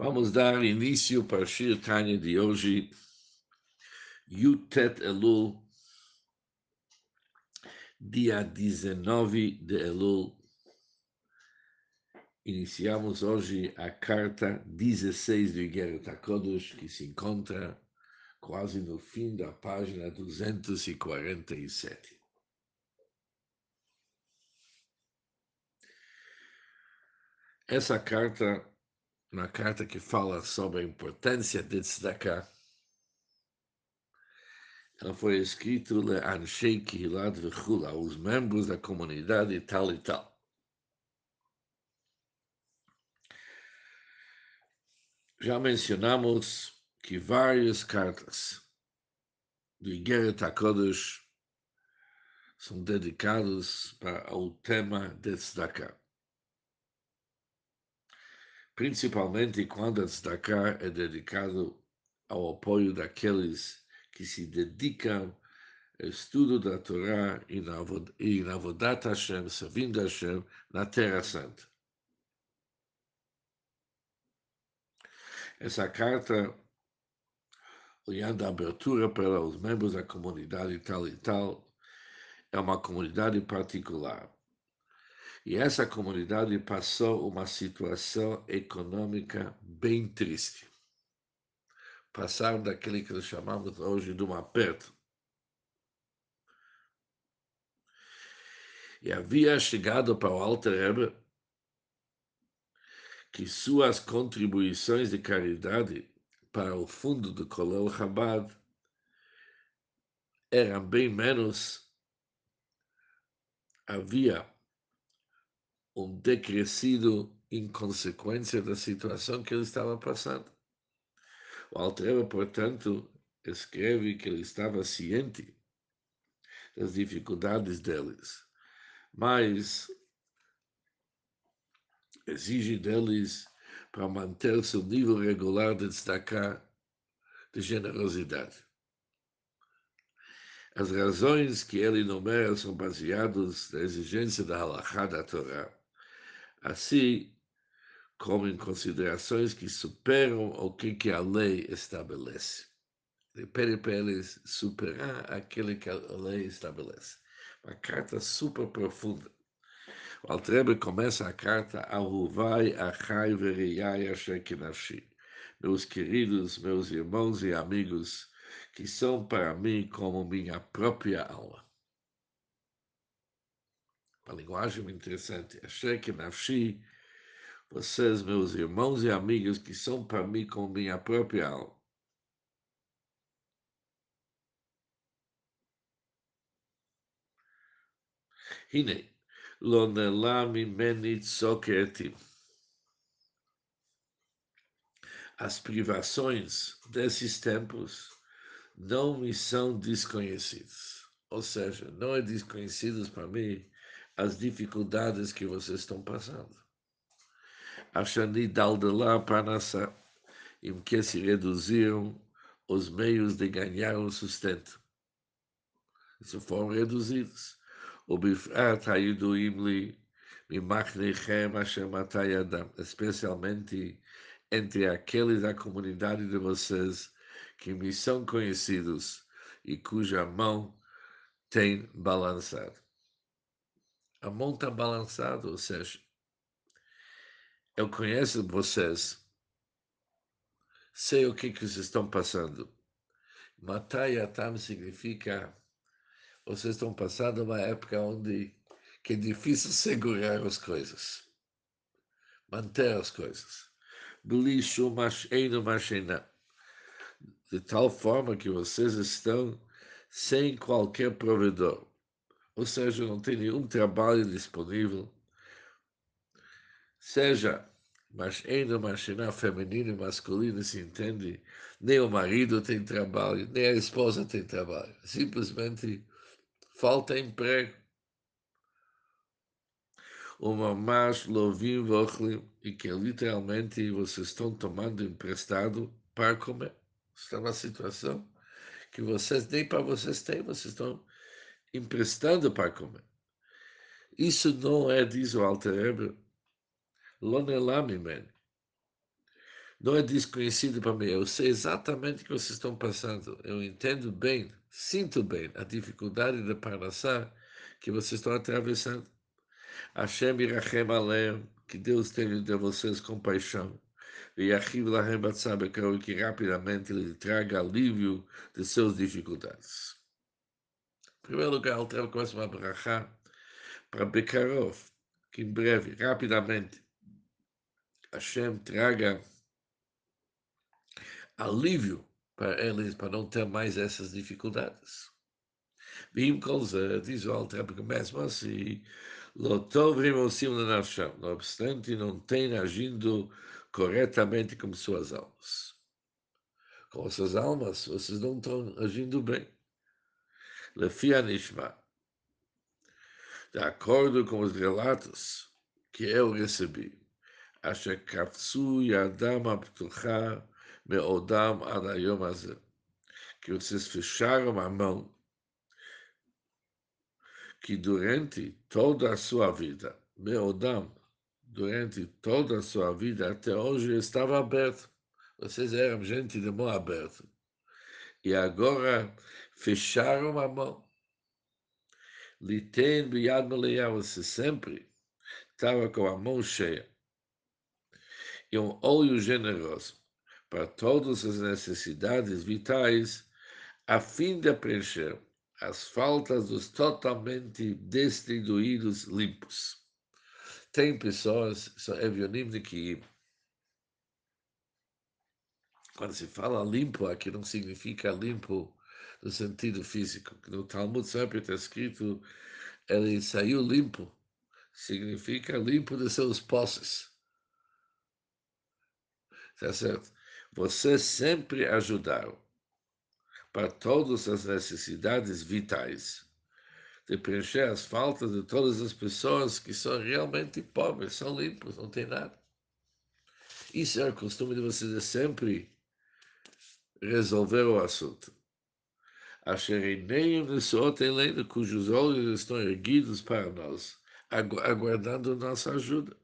Vamos dar início para Shir Tanya de hoje, Yutet Elul, dia 19 de Elul. Iniciamos hoje a carta 16 do Igeret HaKodesh, que se encontra quase no fim da página 247. Essa carta na carta que fala sobre a importância de tzedakah. Ela foi escrita le Anshei Kihilat Vechula, os membros da comunidade tal e tal. Já mencionamos que várias cartas do Igeret HaKodesh são dedicadas para o tema de tzedakah principalmente quando a destacar é dedicado ao apoio daqueles que se dedicam ao estudo da Torá e na, e na Vodat Hashem, servindo Hashem na Terra Santa. Essa carta, olhando a abertura para os membros da comunidade tal e tal, é uma comunidade particular e essa comunidade passou uma situação econômica bem triste. Passaram daquele que nós chamamos hoje de um aperto. E havia chegado para o Alter Rebbe que suas contribuições de caridade para o fundo do Kolel Chabad eram bem menos. Havia um decrescido em consequência da situação que ele estava passando. O Altreva, portanto, escreve que ele estava ciente das dificuldades deles, mas exige deles para manter seu nível regular de destacar de generosidade. As razões que ele enumera são baseadas na exigência da halakha da Torá assim como em considerações que superam o que, que a lei estabelece. Ele pede para eles superar aquele que a lei estabelece. Uma carta super profunda. O Altrebe começa a carta Ahuvai Achai Veriyai Asher Meus queridos, meus irmãos e amigos, que são para mim como minha própria alma uma linguagem interessante. Achei que Nafshi, vocês, meus irmãos e amigos, que são para mim como minha própria alma. Hine, lo nela mimeni tzoketim. As privações desses tempos não me são desconhecidas. Ou seja, não é desconhecidas para mim as dificuldades que vocês estão passando. Achani daldelá panassa, em que se reduziram os meios de ganhar o sustento. Isso foram reduzidos. O bifrat hayuduim li mimachnechem Hashem atayadam, especialmente entre aqueles da comunidade de vocês que me são conhecidos e cuja mão tem balançado a mão está balançada, ou seja, eu conheço vocês, sei o que, que vocês estão passando. Matai Atam significa vocês estão passando uma época onde que é difícil segurar as coisas, manter as coisas. De tal forma que vocês estão sem qualquer provedor ou seja, não tem nenhum trabalho disponível, seja, mas ainda machina feminino e masculino se entende, nem o marido tem trabalho, nem a esposa tem trabalho, simplesmente falta emprego. Uma mais lovim vochlim, e que literalmente vocês estão tomando emprestado para comer. Está na situação que vocês nem para vocês têm, vocês estão emprestando para comer. Isso não é, diz o Alter lonelamimen. não é desconhecido para mim. Eu sei exatamente o que vocês estão passando. Eu entendo bem, sinto bem a dificuldade de Parnassá que vocês estão atravessando. Hashem irachem aleim, que Deus tenha de vocês compaixão. E Achiv lahem batzab, que rapidamente ele traga alívio de suas dificuldades. Primeiro lugar, ele começa uma brachá para Bekarov, que em breve, rapidamente, Hashem traga alívio para eles, para não ter mais essas dificuldades. Vim com diz o Altrebe, mesmo assim, Lotovrim na não obstante, não tem agindo corretamente com suas almas. Com suas almas, vocês não estão agindo bem. Lefia Nishma, de acordo com os relatos que eu recebi, אשר קפצו ידם הפתוחה מעודם עד היום הזה. Que vocês fecharam a mão que durante toda a sua vida, Meodam, durante toda a sua vida, até hoje estava aberto. Vocês eram gente de mão aberta. E agora fecharam a mão. Litem biad meleia, você sempre estava com a mão cheia e um olho generoso para todas as necessidades vitais, a fim de preencher as faltas dos totalmente destituídos limpos. Tem pessoas, são evionim que quando se fala limpo, aqui não significa limpo no sentido físico. No Talmud sempre está escrito ele saiu limpo, significa limpo de seus posses. Tá certo? Vocês sempre ajudaram para todas as necessidades vitais, de preencher as faltas de todas as pessoas que são realmente pobres, são limpos, não tem nada. Isso é o costume de vocês de sempre resolver o assunto. Ashereneiam nesot elena, cujos olhos estão erguidos para nós, aguardando nossa ajuda.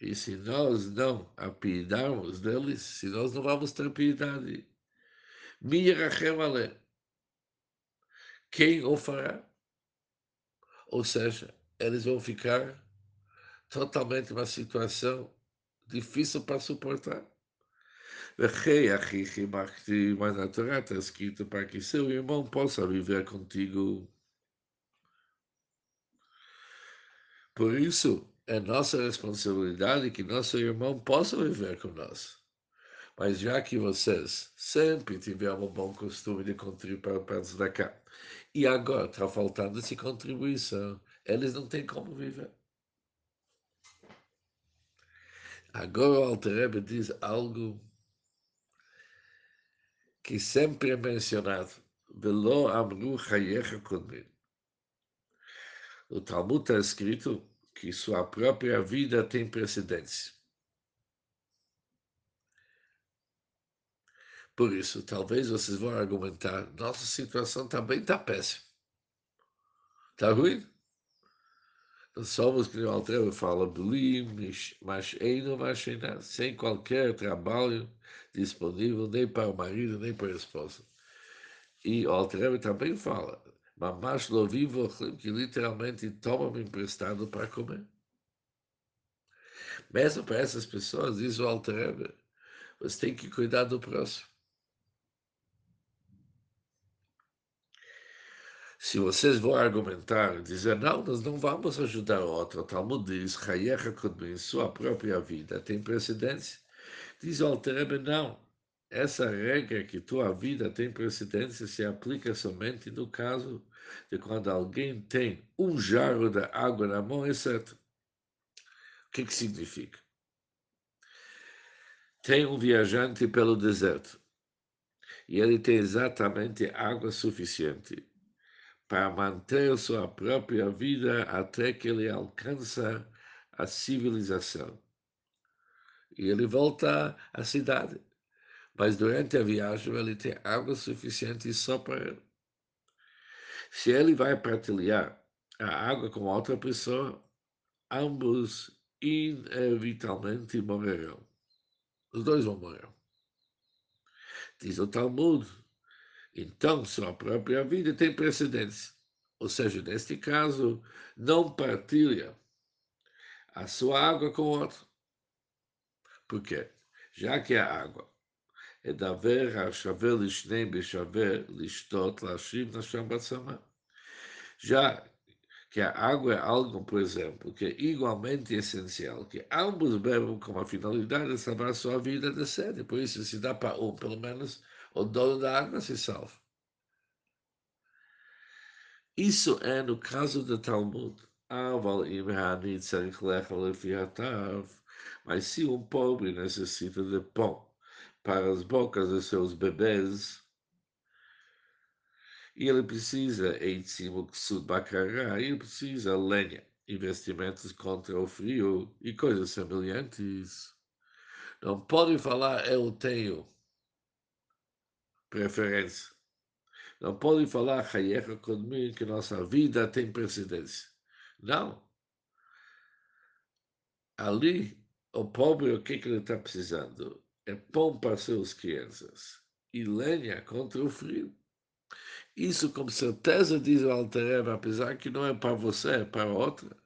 E se nós não apiedarmos deles, se nós não vamos ter piedade, quem o fará? Ou seja, eles vão ficar totalmente uma situação difícil para suportar. Mas na Torá está escrito para que seu irmão possa viver contigo Por isso, é nossa responsabilidade que nosso irmão possa viver nós. Mas já que vocês sempre tiveram um bom costume de contribuir para da cá, e agora está faltando essa contribuição, eles não têm como viver. Agora o Alterebe diz algo que sempre é mencionado. Velo amru chayecha kodmin. O Talmud está escrito que sua própria vida tem precedência. Por isso, talvez vocês vão argumentar: nossa situação também está péssima. Está ruim? Somos, que o Altreva fala, mas sem qualquer trabalho disponível, nem para o marido, nem para a esposa. E o Altreva também fala, Mamash lo vivo, que literalmente toma-me emprestado para comer. Mesmo para essas pessoas, diz o Alter você tem que cuidar do próximo. Se vocês vão argumentar, dizer, não, nós não vamos ajudar outro, o Talmud diz, em sua própria vida tem precedência. Diz o Alter não. Essa regra que tua vida tem precedência se aplica somente no caso de quando alguém tem um jarro de água na mão, exceto. O que, que significa? Tem um viajante pelo deserto e ele tem exatamente água suficiente para manter sua própria vida até que ele alcança a civilização. E ele volta à cidade mas durante a viagem ele tem água suficiente só para ele. Se ele vai partilhar a água com outra pessoa, ambos inevitavelmente morrerão. Os dois vão morrer. Diz o Talmud. Então, sua própria vida tem precedência. Ou seja, neste caso, não partilha a sua água com outro. Por quê? Já que a água é da verra shaver lishneim beshaver lishtot lashim nasham batzama. Já que a água é algo, por exemplo, que é igualmente essencial, que ambos bebam com a finalidade de salvar sua vida de sede. Por isso, se dá para um, pelo menos, o dono da água se salva. Isso é no caso do Talmud. Mas se um pobre necessita de pão para as bocas de seus bebês, e ele precisa, em cima ele precisa lenha, investimentos contra o frio e coisas semelhantes. Não pode falar eu tenho preferência. Não pode falar Hayecha comigo que nossa vida tem precedência. Não. Ali, o pobre, o que, que ele está precisando? É pão para suas crianças e lenha contra o frio. Isso com certeza diz o Alterev, apesar que não é para você, é para outra.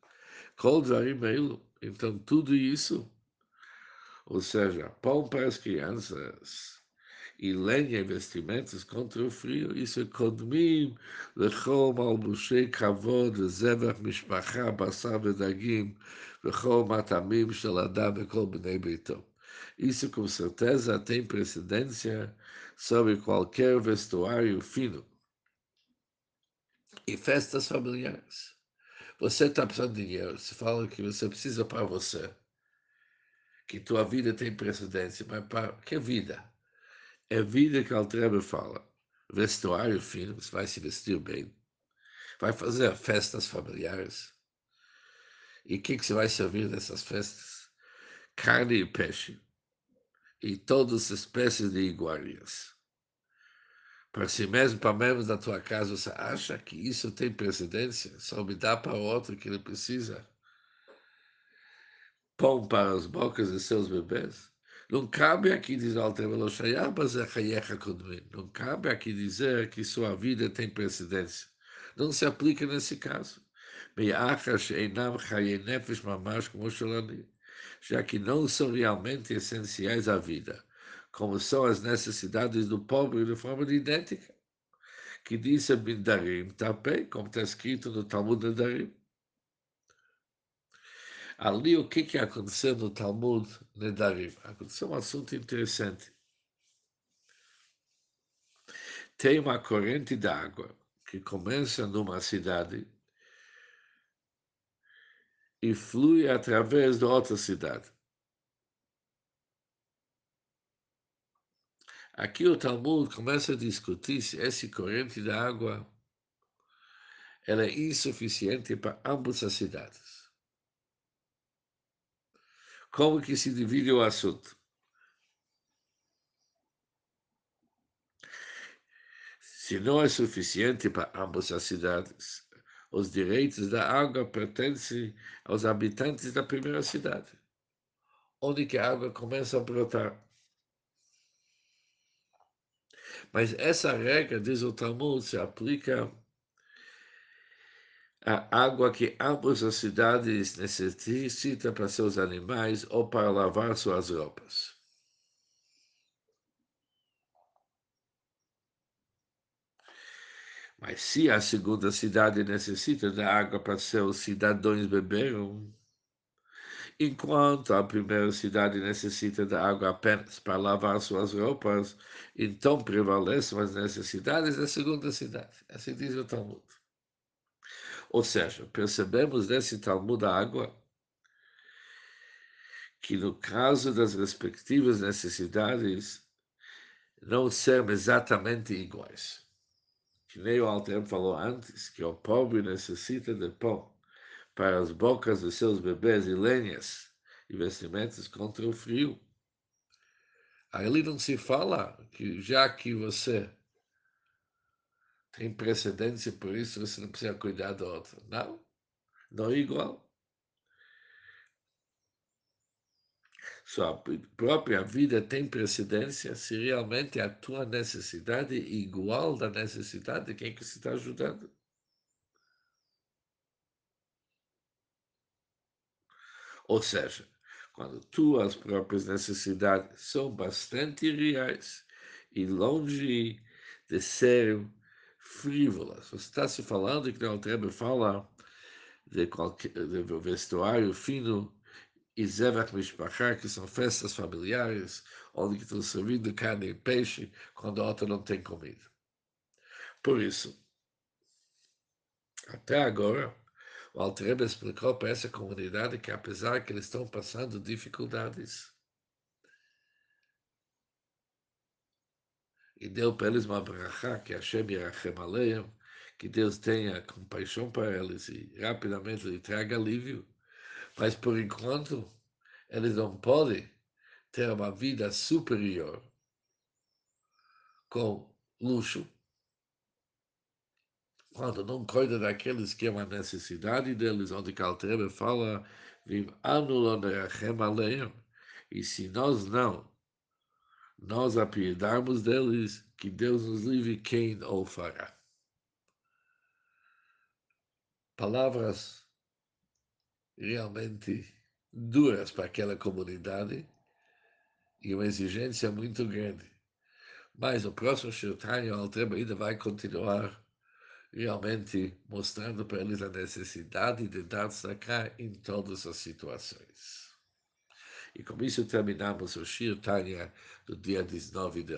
Então, tudo isso, ou seja, pão para as crianças e lenha e vestimentos contra o frio. Isso é kodmim, lechom albushei kavod, zevach mishpacha, basar vedagim, lechom atamim sheladá bekol bnei beitó. Isso com certeza tem precedência sobre qualquer vestuário fino e festas familiares. Você está precisando de dinheiro, você fala que você precisa para você, que tua vida tem precedência, mas para que vida? É vida que a Altreba fala. Vestuário fino, você vai se vestir bem, vai fazer festas familiares. E o que, que você vai servir nessas festas? Carne e peixe. E todas as espécies de iguarias para si mesmo, para membros da tua casa, você acha que isso tem precedência? Só me dá para outro que ele precisa? Pão para as bocas de seus bebês? Não cabe aqui dizer Não cabe aqui dizer que sua vida tem precedência. Não se aplica nesse caso. Já que não são realmente essenciais à vida como são as necessidades do pobre de forma idêntica, que disse Bindarim como está escrito no Talmud Nedarim. Ali, o que, que aconteceu no Talmud Nedarim? Aconteceu um assunto interessante. Tem uma corrente d'água que começa numa cidade e flui através de outra cidade. Aqui o Talmud começa a discutir se essa corrente de água ela é insuficiente para ambas as cidades. Como que se divide o assunto? Se não é suficiente para ambas as cidades, os direitos da água pertencem aos habitantes da primeira cidade, onde que a água começa a brotar. Mas essa regra, diz o Talmud, se aplica à água que ambas as cidades necessitam para seus animais ou para lavar suas roupas. Mas se a segunda cidade necessita da água para seus cidadãos beberem, Enquanto a primeira cidade necessita de água apenas para lavar suas roupas, então prevalecem as necessidades da segunda cidade. Assim diz o Talmud. Ou seja, percebemos nesse Talmud da água que no caso das respectivas necessidades não serão exatamente iguais. Que nem o Alter falou antes, que o pobre necessita de pão para as bocas de seus bebês e lenhas e vestimentos contra o frio. Ali não se fala que já que você tem precedência por isso, você não precisa cuidar do outro. Não, não é igual. Sua própria vida tem precedência se realmente a tua necessidade é igual da necessidade de quem que se está ajudando. Ou seja, quando tuas próprias necessidades são bastante reais e longe de ser frívolas. Você está se falando que o Trebe fala de, qualquer, de vestuário fino e Zevach Mishpachá, que são festas familiares, onde estão servindo carne e peixe quando a outra não tem comida. Por isso, até agora, o Altrebe explicou para essa comunidade que, apesar que eles estão passando dificuldades, e deu para eles uma brachá, que Hashem Yerachem Aleim, que Deus tenha compaixão para eles e rapidamente lhe traga alívio. Mas, por enquanto, eles não podem ter uma vida superior com luxo, quando não cuida daqueles que é uma necessidade deles, onde Caltrebe fala, Vim anulonechem aleim, e se nós não, nós apiedarmos deles, que Deus nos livre quem o fará. Palavras realmente duras para aquela comunidade e uma exigência muito grande. Mas o próximo Shirtanya, o Altreba ainda vai continuar realmente mostrando para eles a necessidade de dar sacar em todas as situações. E com isso terminamos o Shir Tanya do dia 19 de